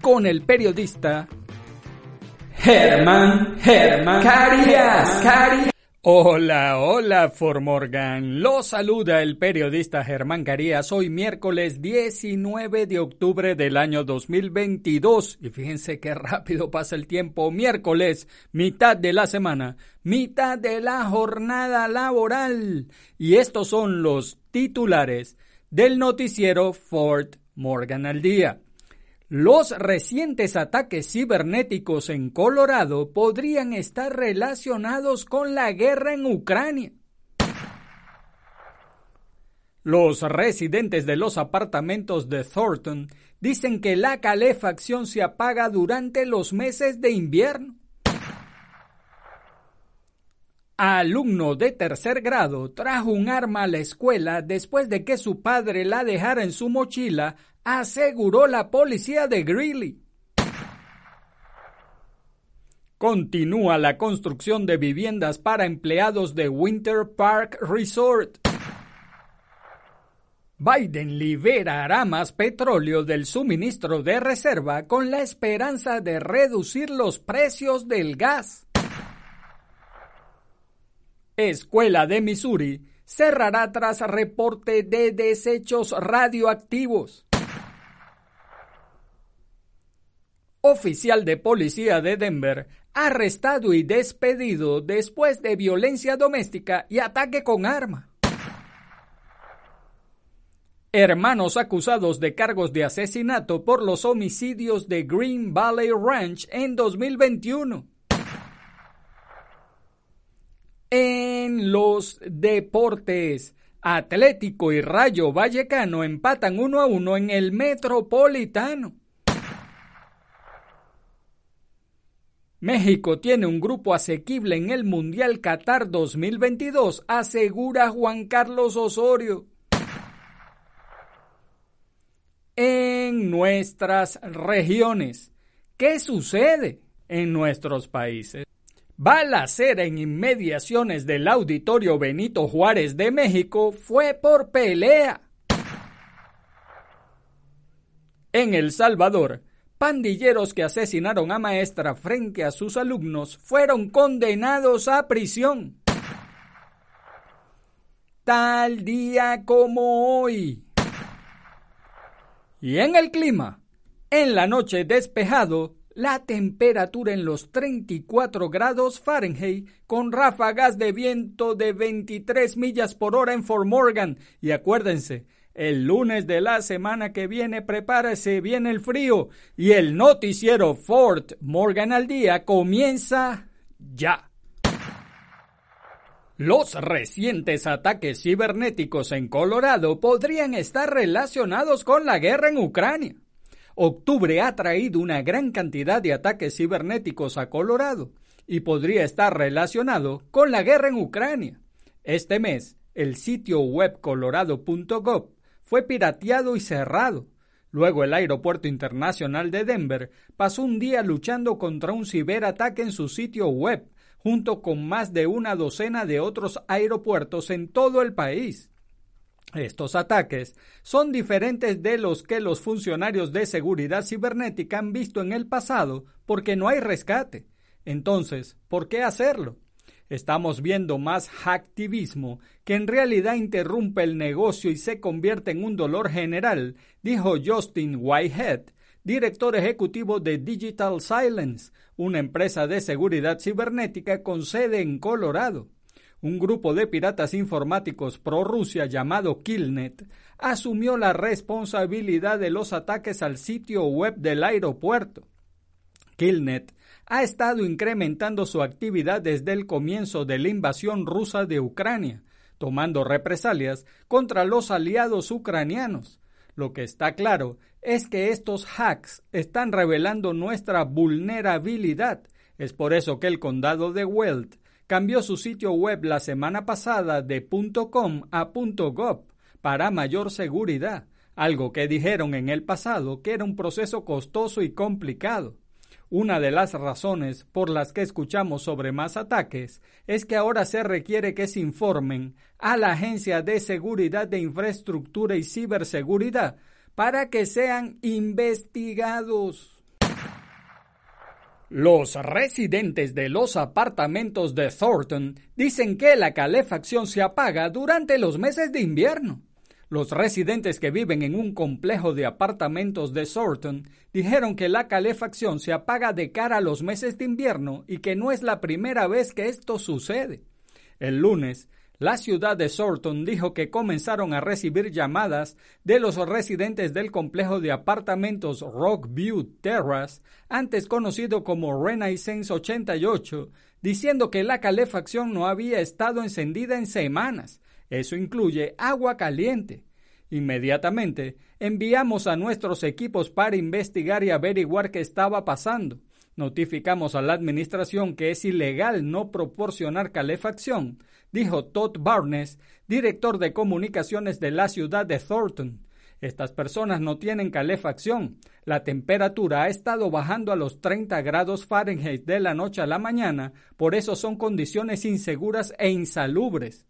con el periodista Germán Germán Carías. Carías. Hola, hola, Formorgan. Lo saluda el periodista Germán Carías. Hoy miércoles 19 de octubre del año 2022. Y fíjense qué rápido pasa el tiempo. Miércoles, mitad de la semana, mitad de la jornada laboral. Y estos son los titulares del noticiero Fort Morgan al día. Los recientes ataques cibernéticos en Colorado podrían estar relacionados con la guerra en Ucrania. Los residentes de los apartamentos de Thornton dicen que la calefacción se apaga durante los meses de invierno. Alumno de tercer grado trajo un arma a la escuela después de que su padre la dejara en su mochila aseguró la policía de Greeley. Continúa la construcción de viviendas para empleados de Winter Park Resort. Biden liberará más petróleo del suministro de reserva con la esperanza de reducir los precios del gas. Escuela de Missouri cerrará tras reporte de desechos radioactivos. Oficial de policía de Denver, arrestado y despedido después de violencia doméstica y ataque con arma. Hermanos acusados de cargos de asesinato por los homicidios de Green Valley Ranch en 2021. En los deportes, Atlético y Rayo Vallecano empatan uno a uno en el Metropolitano. México tiene un grupo asequible en el Mundial Qatar 2022, asegura Juan Carlos Osorio. En nuestras regiones, ¿qué sucede en nuestros países? Balacera en inmediaciones del Auditorio Benito Juárez de México fue por pelea. En El Salvador, pandilleros que asesinaron a maestra frente a sus alumnos fueron condenados a prisión. Tal día como hoy. Y en el clima, en la noche despejado, la temperatura en los 34 grados Fahrenheit con ráfagas de viento de 23 millas por hora en Fort Morgan. Y acuérdense, el lunes de la semana que viene, prepárese, viene el frío y el noticiero Fort Morgan al día comienza ya. Los recientes ataques cibernéticos en Colorado podrían estar relacionados con la guerra en Ucrania. Octubre ha traído una gran cantidad de ataques cibernéticos a Colorado y podría estar relacionado con la guerra en Ucrania. Este mes, el sitio web colorado.gov fue pirateado y cerrado. Luego el Aeropuerto Internacional de Denver pasó un día luchando contra un ciberataque en su sitio web, junto con más de una docena de otros aeropuertos en todo el país. Estos ataques son diferentes de los que los funcionarios de seguridad cibernética han visto en el pasado porque no hay rescate. Entonces, ¿por qué hacerlo? Estamos viendo más hacktivismo que en realidad interrumpe el negocio y se convierte en un dolor general, dijo Justin Whitehead, director ejecutivo de Digital Silence, una empresa de seguridad cibernética con sede en Colorado. un grupo de piratas informáticos pro-Rusia llamado Killnet asumió la responsabilidad de los ataques al sitio web del aeropuerto. Killnet ha estado incrementando su actividad desde el comienzo de la invasión rusa de Ucrania, tomando represalias contra los aliados ucranianos. Lo que está claro es que estos hacks están revelando nuestra vulnerabilidad. Es por eso que el condado de Weld cambió su sitio web la semana pasada de .com a .gov para mayor seguridad, algo que dijeron en el pasado que era un proceso costoso y complicado. Una de las razones por las que escuchamos sobre más ataques es que ahora se requiere que se informen a la Agencia de Seguridad de Infraestructura y Ciberseguridad para que sean investigados. Los residentes de los apartamentos de Thornton dicen que la calefacción se apaga durante los meses de invierno. Los residentes que viven en un complejo de apartamentos de Thornton dijeron que la calefacción se apaga de cara a los meses de invierno y que no es la primera vez que esto sucede. El lunes, la ciudad de Thornton dijo que comenzaron a recibir llamadas de los residentes del complejo de apartamentos Rockview Terrace, antes conocido como Renaissance 88, diciendo que la calefacción no había estado encendida en semanas eso incluye agua caliente. Inmediatamente enviamos a nuestros equipos para investigar y averiguar qué estaba pasando. Notificamos a la administración que es ilegal no proporcionar calefacción, dijo Todd Barnes, director de comunicaciones de la ciudad de Thornton. Estas personas no tienen calefacción. La temperatura ha estado bajando a los 30 grados Fahrenheit de la noche a la mañana, por eso son condiciones inseguras e insalubres.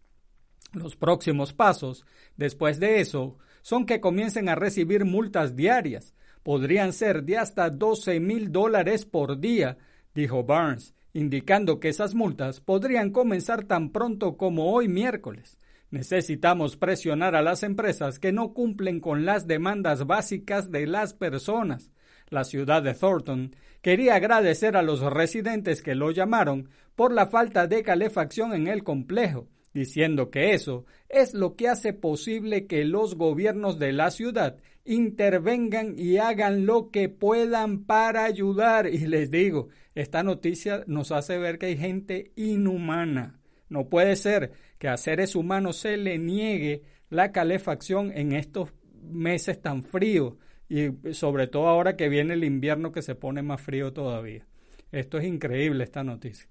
Los próximos pasos, después de eso, son que comiencen a recibir multas diarias. Podrían ser de hasta 12 mil dólares por día, dijo Barnes, indicando que esas multas podrían comenzar tan pronto como hoy miércoles. Necesitamos presionar a las empresas que no cumplen con las demandas básicas de las personas. La ciudad de Thornton quería agradecer a los residentes que lo llamaron por la falta de calefacción en el complejo diciendo que eso es lo que hace posible que los gobiernos de la ciudad intervengan y hagan lo que puedan para ayudar. Y les digo, esta noticia nos hace ver que hay gente inhumana. No puede ser que a seres humanos se le niegue la calefacción en estos meses tan fríos y sobre todo ahora que viene el invierno que se pone más frío todavía. Esto es increíble, esta noticia.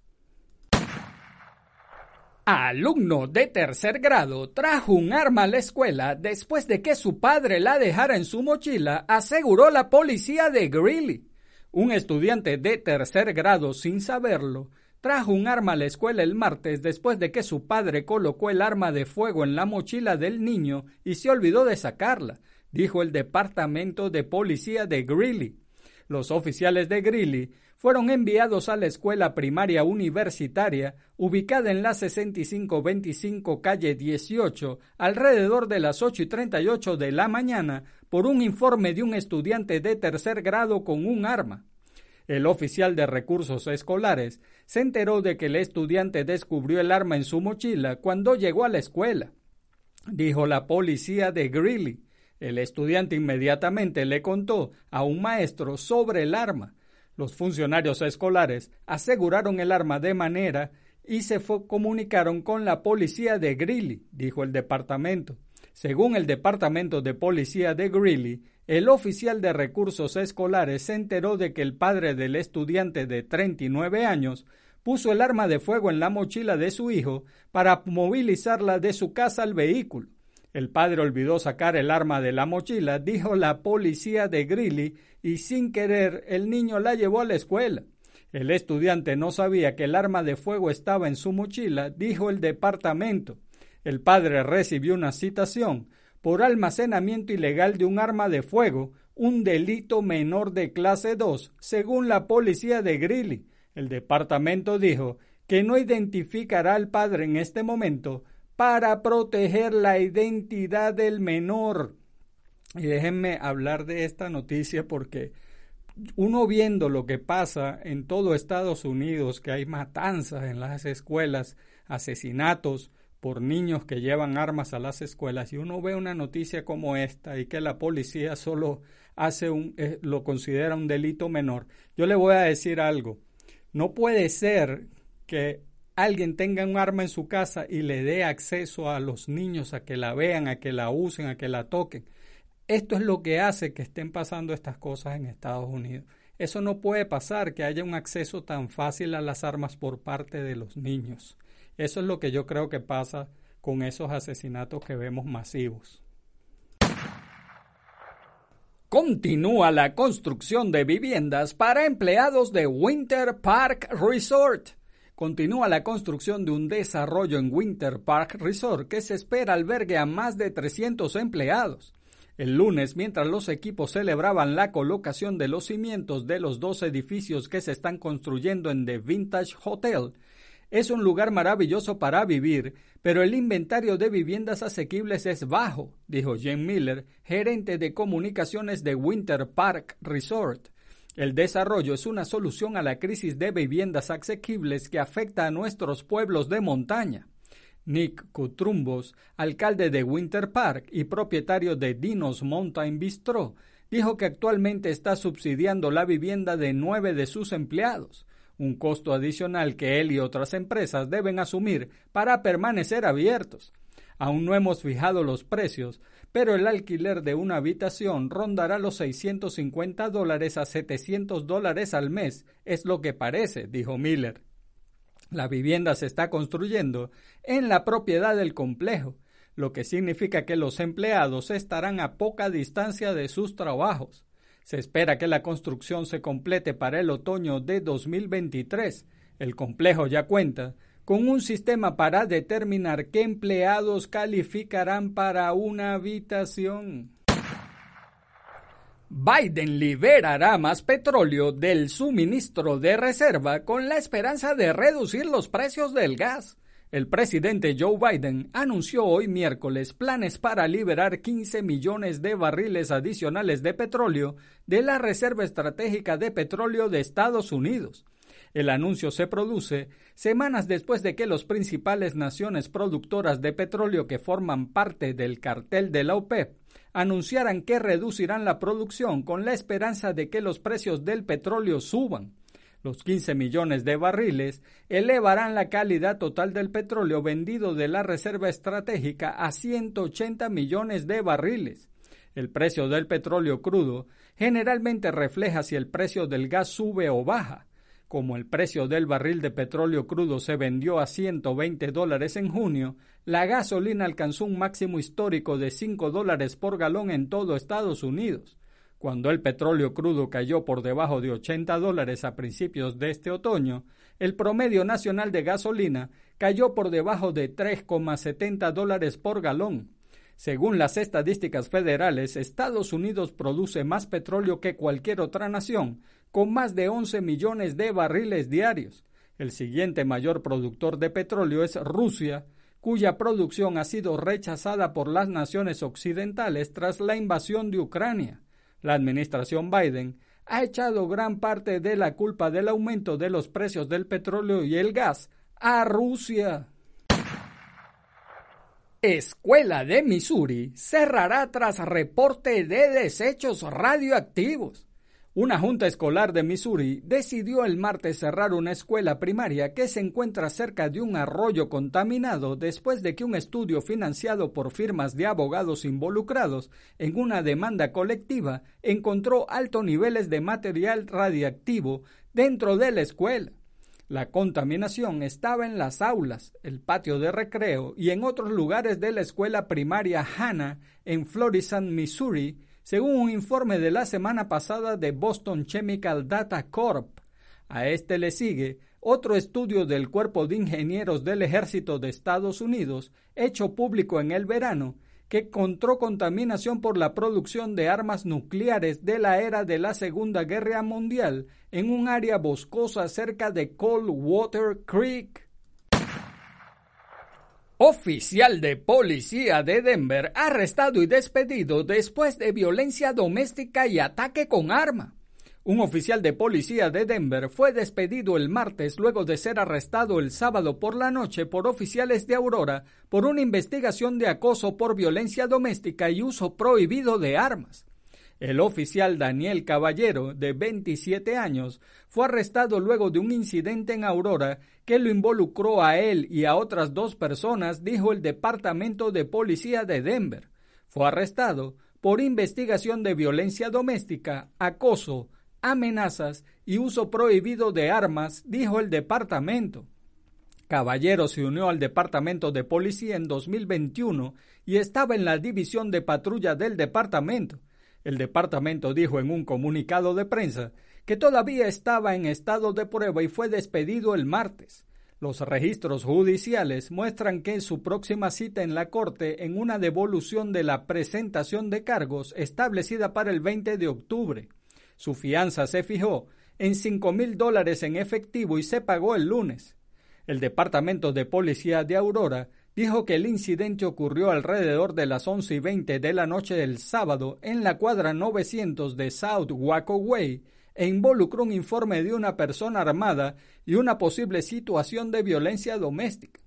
Alumno de tercer grado trajo un arma a la escuela después de que su padre la dejara en su mochila, aseguró la policía de Greeley. Un estudiante de tercer grado, sin saberlo, trajo un arma a la escuela el martes después de que su padre colocó el arma de fuego en la mochila del niño y se olvidó de sacarla, dijo el departamento de policía de Greeley. Los oficiales de Greeley fueron enviados a la escuela primaria universitaria ubicada en la 6525 calle 18 alrededor de las 8 y 38 de la mañana por un informe de un estudiante de tercer grado con un arma. El oficial de recursos escolares se enteró de que el estudiante descubrió el arma en su mochila cuando llegó a la escuela, dijo la policía de Greeley. El estudiante inmediatamente le contó a un maestro sobre el arma, los funcionarios escolares aseguraron el arma de manera y se comunicaron con la policía de Greeley, dijo el departamento. Según el departamento de policía de Greeley, el oficial de recursos escolares se enteró de que el padre del estudiante de 39 años puso el arma de fuego en la mochila de su hijo para movilizarla de su casa al vehículo. El padre olvidó sacar el arma de la mochila, dijo la policía de Greeley, y sin querer el niño la llevó a la escuela. El estudiante no sabía que el arma de fuego estaba en su mochila, dijo el departamento. El padre recibió una citación por almacenamiento ilegal de un arma de fuego, un delito menor de clase 2, según la policía de Greeley. El departamento dijo que no identificará al padre en este momento, para proteger la identidad del menor. Y déjenme hablar de esta noticia porque uno viendo lo que pasa en todo Estados Unidos, que hay matanzas en las escuelas, asesinatos por niños que llevan armas a las escuelas, y uno ve una noticia como esta y que la policía solo hace un, eh, lo considera un delito menor, yo le voy a decir algo. No puede ser que alguien tenga un arma en su casa y le dé acceso a los niños a que la vean, a que la usen, a que la toquen. Esto es lo que hace que estén pasando estas cosas en Estados Unidos. Eso no puede pasar, que haya un acceso tan fácil a las armas por parte de los niños. Eso es lo que yo creo que pasa con esos asesinatos que vemos masivos. Continúa la construcción de viviendas para empleados de Winter Park Resort. Continúa la construcción de un desarrollo en Winter Park Resort que se espera albergue a más de 300 empleados. El lunes, mientras los equipos celebraban la colocación de los cimientos de los dos edificios que se están construyendo en The Vintage Hotel, es un lugar maravilloso para vivir, pero el inventario de viviendas asequibles es bajo, dijo Jim Miller, gerente de comunicaciones de Winter Park Resort. El desarrollo es una solución a la crisis de viviendas asequibles que afecta a nuestros pueblos de montaña. Nick Cutrumbos, alcalde de Winter Park y propietario de Dinos Mountain Bistro, dijo que actualmente está subsidiando la vivienda de nueve de sus empleados un costo adicional que él y otras empresas deben asumir para permanecer abiertos. Aún no hemos fijado los precios, pero el alquiler de una habitación rondará los 650 dólares a 700 dólares al mes, es lo que parece, dijo Miller. La vivienda se está construyendo en la propiedad del complejo, lo que significa que los empleados estarán a poca distancia de sus trabajos. Se espera que la construcción se complete para el otoño de 2023. El complejo ya cuenta con un sistema para determinar qué empleados calificarán para una habitación. Biden liberará más petróleo del suministro de reserva con la esperanza de reducir los precios del gas. El presidente Joe Biden anunció hoy miércoles planes para liberar 15 millones de barriles adicionales de petróleo de la Reserva Estratégica de Petróleo de Estados Unidos. El anuncio se produce semanas después de que las principales naciones productoras de petróleo que forman parte del cartel de la OPEP anunciaran que reducirán la producción con la esperanza de que los precios del petróleo suban. Los 15 millones de barriles elevarán la calidad total del petróleo vendido de la Reserva Estratégica a 180 millones de barriles. El precio del petróleo crudo generalmente refleja si el precio del gas sube o baja. Como el precio del barril de petróleo crudo se vendió a 120 dólares en junio, la gasolina alcanzó un máximo histórico de 5 dólares por galón en todo Estados Unidos. Cuando el petróleo crudo cayó por debajo de 80 dólares a principios de este otoño, el promedio nacional de gasolina cayó por debajo de 3,70 dólares por galón. Según las estadísticas federales, Estados Unidos produce más petróleo que cualquier otra nación, con más de 11 millones de barriles diarios. El siguiente mayor productor de petróleo es Rusia, cuya producción ha sido rechazada por las naciones occidentales tras la invasión de Ucrania. La administración Biden ha echado gran parte de la culpa del aumento de los precios del petróleo y el gas a Rusia. Escuela de Missouri cerrará tras reporte de desechos radioactivos. Una junta escolar de Missouri decidió el martes cerrar una escuela primaria que se encuentra cerca de un arroyo contaminado después de que un estudio financiado por firmas de abogados involucrados en una demanda colectiva encontró altos niveles de material radiactivo dentro de la escuela. La contaminación estaba en las aulas, el patio de recreo y en otros lugares de la escuela primaria Hanna en Florissant, Missouri, según un informe de la semana pasada de Boston Chemical Data Corp. A este le sigue otro estudio del Cuerpo de Ingenieros del Ejército de Estados Unidos, hecho público en el verano, que encontró contaminación por la producción de armas nucleares de la era de la Segunda Guerra Mundial en un área boscosa cerca de Coldwater Creek. Oficial de policía de Denver arrestado y despedido después de violencia doméstica y ataque con arma. Un oficial de policía de Denver fue despedido el martes luego de ser arrestado el sábado por la noche por oficiales de Aurora por una investigación de acoso por violencia doméstica y uso prohibido de armas. El oficial Daniel Caballero, de 27 años, fue arrestado luego de un incidente en Aurora que lo involucró a él y a otras dos personas, dijo el Departamento de Policía de Denver. Fue arrestado por investigación de violencia doméstica, acoso, amenazas y uso prohibido de armas, dijo el departamento. Caballero se unió al departamento de policía en 2021 y estaba en la división de patrulla del departamento. El departamento dijo en un comunicado de prensa que todavía estaba en estado de prueba y fue despedido el martes. Los registros judiciales muestran que su próxima cita en la Corte en una devolución de la presentación de cargos establecida para el 20 de octubre. Su fianza se fijó en cinco mil dólares en efectivo y se pagó el lunes. El Departamento de Policía de Aurora dijo que el incidente ocurrió alrededor de las once y veinte de la noche del sábado en la cuadra 900 de South Waco Way e involucró un informe de una persona armada y una posible situación de violencia doméstica.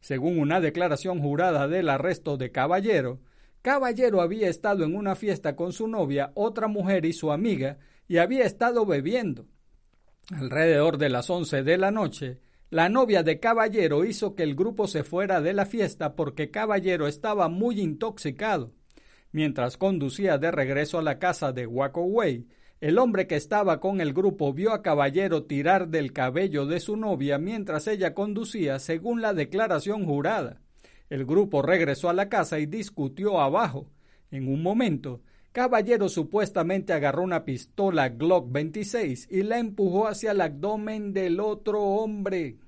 Según una declaración jurada del arresto de Caballero, Caballero había estado en una fiesta con su novia, otra mujer y su amiga, y había estado bebiendo. Alrededor de las once de la noche, la novia de Caballero hizo que el grupo se fuera de la fiesta porque Caballero estaba muy intoxicado. Mientras conducía de regreso a la casa de Waco Way, el hombre que estaba con el grupo vio a Caballero tirar del cabello de su novia mientras ella conducía, según la declaración jurada. El grupo regresó a la casa y discutió abajo. En un momento, Caballero supuestamente agarró una pistola Glock 26 y la empujó hacia el abdomen del otro hombre.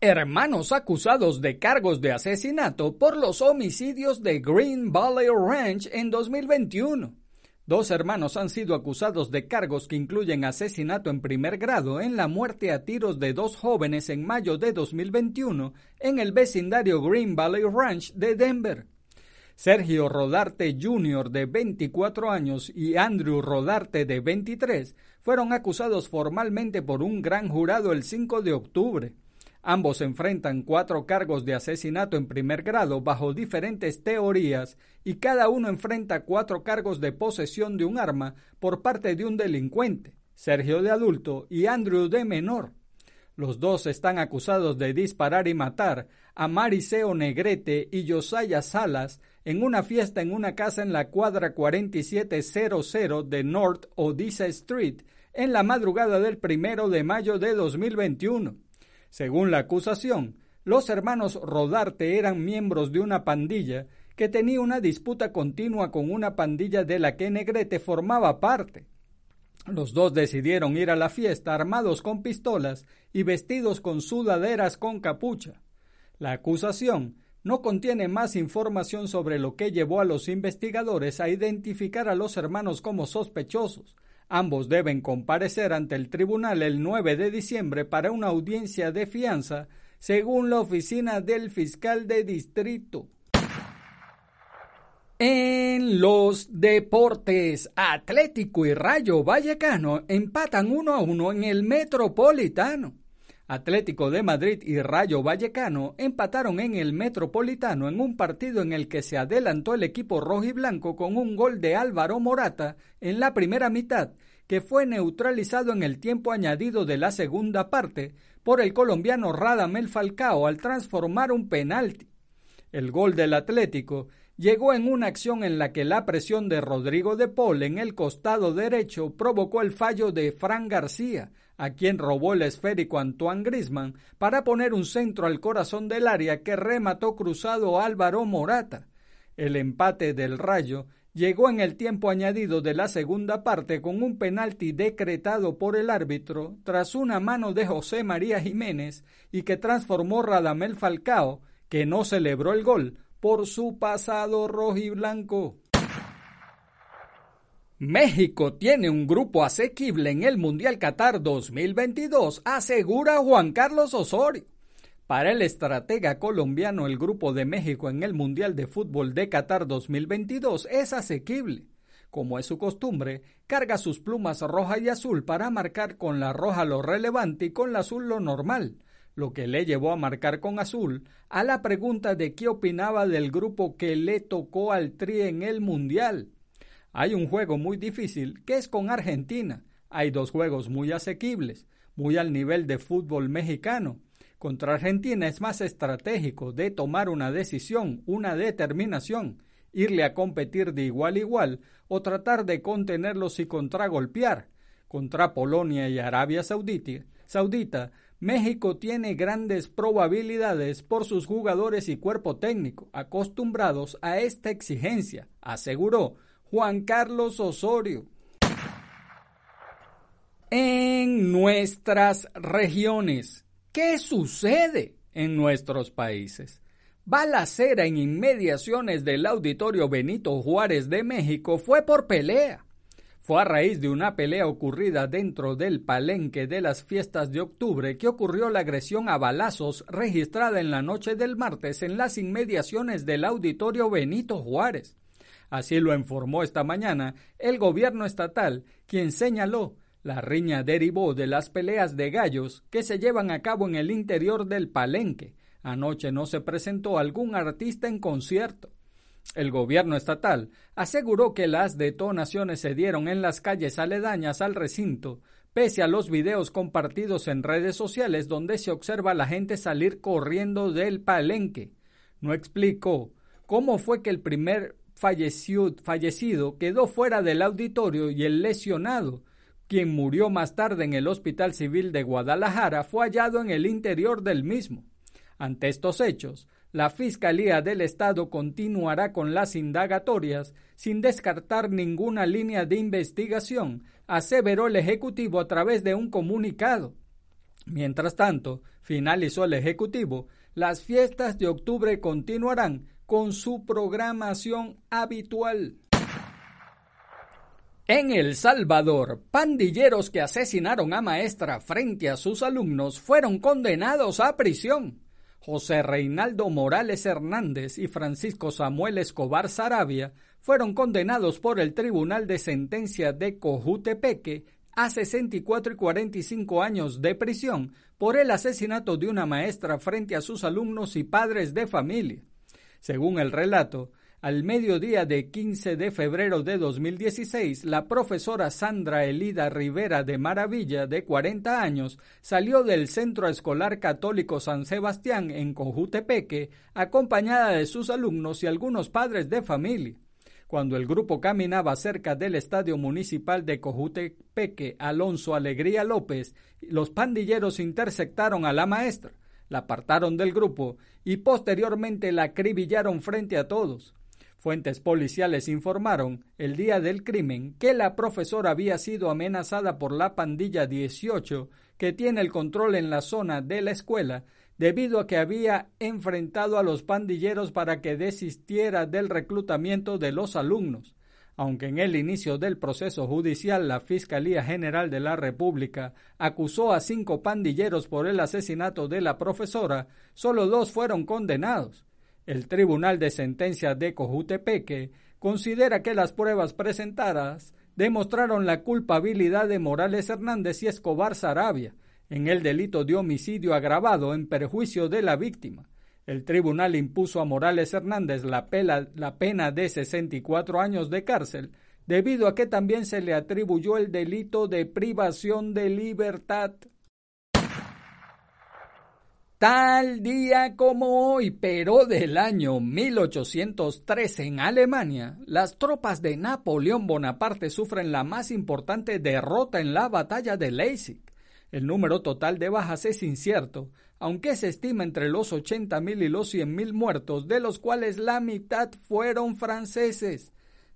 Hermanos acusados de cargos de asesinato por los homicidios de Green Valley Ranch en 2021. Dos hermanos han sido acusados de cargos que incluyen asesinato en primer grado en la muerte a tiros de dos jóvenes en mayo de 2021 en el vecindario Green Valley Ranch de Denver. Sergio Rodarte Jr. de 24 años y Andrew Rodarte de 23 fueron acusados formalmente por un gran jurado el 5 de octubre. Ambos enfrentan cuatro cargos de asesinato en primer grado bajo diferentes teorías y cada uno enfrenta cuatro cargos de posesión de un arma por parte de un delincuente, Sergio de adulto y Andrew de menor. Los dos están acusados de disparar y matar a Mariseo Negrete y Josiah Salas en una fiesta en una casa en la cuadra 4700 de North Odessa Street en la madrugada del primero de mayo de 2021. Según la acusación, los hermanos Rodarte eran miembros de una pandilla que tenía una disputa continua con una pandilla de la que Negrete formaba parte. Los dos decidieron ir a la fiesta armados con pistolas y vestidos con sudaderas con capucha. La acusación no contiene más información sobre lo que llevó a los investigadores a identificar a los hermanos como sospechosos. Ambos deben comparecer ante el tribunal el 9 de diciembre para una audiencia de fianza, según la oficina del fiscal de distrito. En los deportes, Atlético y Rayo Vallecano empatan uno a uno en el Metropolitano. Atlético de Madrid y Rayo Vallecano empataron en el Metropolitano en un partido en el que se adelantó el equipo rojo y blanco con un gol de Álvaro Morata en la primera mitad, que fue neutralizado en el tiempo añadido de la segunda parte por el colombiano Radamel Falcao al transformar un penalti. El gol del Atlético llegó en una acción en la que la presión de Rodrigo de Paul en el costado derecho provocó el fallo de Fran García, a quien robó el esférico Antoine Grisman para poner un centro al corazón del área que remató cruzado Álvaro Morata. El empate del Rayo llegó en el tiempo añadido de la segunda parte con un penalti decretado por el árbitro tras una mano de José María Jiménez y que transformó Radamel Falcao, que no celebró el gol, por su pasado rojiblanco. México tiene un grupo asequible en el Mundial Qatar 2022, asegura Juan Carlos Osorio. Para el estratega colombiano, el grupo de México en el Mundial de Fútbol de Qatar 2022 es asequible. como es su costumbre, carga sus plumas roja y azul para marcar con la roja lo relevante y con la azul lo normal, lo que le llevó a marcar con azul a la pregunta de qué opinaba del grupo que le tocó al Tri en el Mundial. Hay un juego muy difícil que es con Argentina. Hay dos juegos muy asequibles, muy al nivel de fútbol mexicano. Contra Argentina es más estratégico de tomar una decisión, una determinación, irle a competir de igual a igual o tratar de contenerlos y contragolpear. Contra Polonia y Arabia Saudita, Saudita, México tiene grandes probabilidades por sus jugadores y cuerpo técnico acostumbrados a esta exigencia, aseguró Juan Carlos Osorio. En nuestras regiones, ¿qué sucede en nuestros países? balacera en inmediaciones del Auditorio Benito Juárez de México fue por pelea. Fue a raíz de una pelea ocurrida dentro del palenque de las fiestas de octubre que ocurrió la agresión a balazos registrada en la noche del martes en las inmediaciones del Auditorio Benito Juárez. Así lo informó esta mañana el gobierno estatal, quien señaló la riña derivó de las peleas de gallos que se llevan a cabo en el interior del palenque, Anoche no se presentó algún artista en concierto. El gobierno estatal aseguró que las detonaciones se dieron en las calles aledañas al recinto, pese a los videos compartidos en redes sociales donde se observa a la gente salir corriendo del palenque. No explicó cómo fue que el primer fallecido quedó fuera del auditorio y el lesionado, quien murió más tarde en el Hospital Civil de Guadalajara, fue hallado en el interior del mismo. Ante estos hechos, la Fiscalía del Estado continuará con las indagatorias sin descartar ninguna línea de investigación, aseveró el Ejecutivo a través de un comunicado. Mientras tanto, finalizó el Ejecutivo, las fiestas de octubre continuarán con su programación habitual. En El Salvador, pandilleros que asesinaron a maestra frente a sus alumnos fueron condenados a prisión. José Reinaldo Morales Hernández y Francisco Samuel Escobar Sarabia fueron condenados por el Tribunal de Sentencia de Cojutepeque a 64 y 45 años de prisión por el asesinato de una maestra frente a sus alumnos y padres de familia. Según el relato, al mediodía de 15 de febrero de 2016, la profesora Sandra Elida Rivera de Maravilla, de 40 años, salió del Centro Escolar Católico San Sebastián en Cojutepeque, acompañada de sus alumnos y algunos padres de familia. Cuando el grupo caminaba cerca del Estadio Municipal de Cojutepeque Alonso Alegría López, los pandilleros interceptaron a la maestra, la apartaron del grupo y posteriormente la acribillaron frente a todos. Fuentes policiales informaron el día del crimen que la profesora había sido amenazada por la pandilla 18 que tiene el control en la zona de la escuela debido a que había enfrentado a los pandilleros para que desistiera del reclutamiento de los alumnos. Aunque en el inicio del proceso judicial la Fiscalía General de la República acusó a cinco pandilleros por el asesinato de la profesora, solo dos fueron condenados. El Tribunal de Sentencia de Cojutepeque considera que las pruebas presentadas demostraron la culpabilidad de Morales Hernández y Escobar Sarabia en el delito de homicidio agravado en perjuicio de la víctima. El tribunal impuso a Morales Hernández la, la pena de 64 años de cárcel debido a que también se le atribuyó el delito de privación de libertad. Tal día como hoy, pero del año 1813 en Alemania, las tropas de Napoleón Bonaparte sufren la más importante derrota en la batalla de Leipzig. El número total de bajas es incierto, aunque se estima entre los 80.000 y los 100.000 muertos, de los cuales la mitad fueron franceses.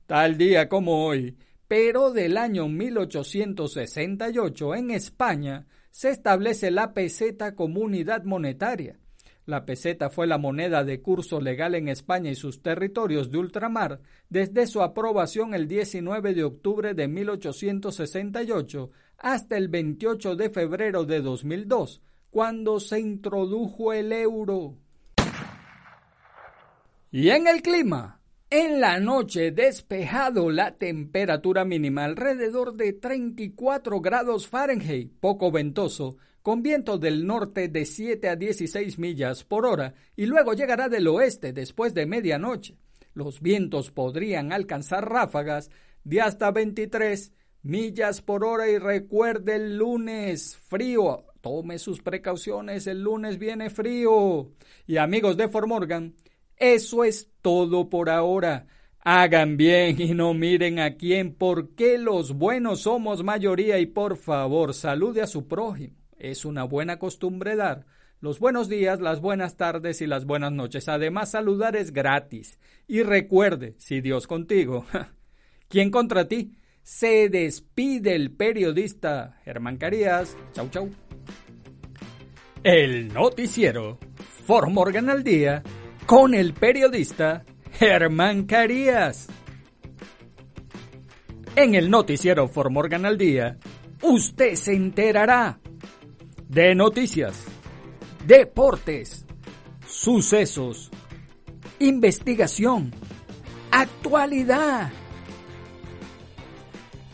Tal día como hoy, pero del año 1868 en España, se establece la peseta como unidad monetaria. La peseta fue la moneda de curso legal en España y sus territorios de ultramar desde su aprobación el 19 de octubre de 1868 hasta el 28 de febrero de 2002, cuando se introdujo el euro. Y en el clima, En la noche despejado la temperatura mínima alrededor de 34 grados Fahrenheit, poco ventoso, con viento del norte de 7 a 16 millas por hora y luego llegará del oeste después de medianoche. Los vientos podrían alcanzar ráfagas de hasta 23 millas por hora y recuerde el lunes frío. Tome sus precauciones, el lunes viene frío. Y amigos de Formorgan, eso es todo por ahora. Hagan bien y no miren a quién, porque los buenos somos mayoría y por favor salude a su prójimo. Es una buena costumbre dar los buenos días, las buenas tardes y las buenas noches. Además, saludar es gratis. Y recuerde, si Dios contigo, ¿quién contra ti? Se despide el periodista Germán Carías. Chau, chau. El noticiero Formorgan al día con el periodista Germán Carías. En el noticiero Formorgan al día, usted se enterará de noticias, deportes, sucesos, investigación, actualidad.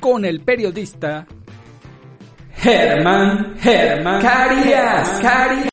con el periodista Germán Germán Carías. Carías.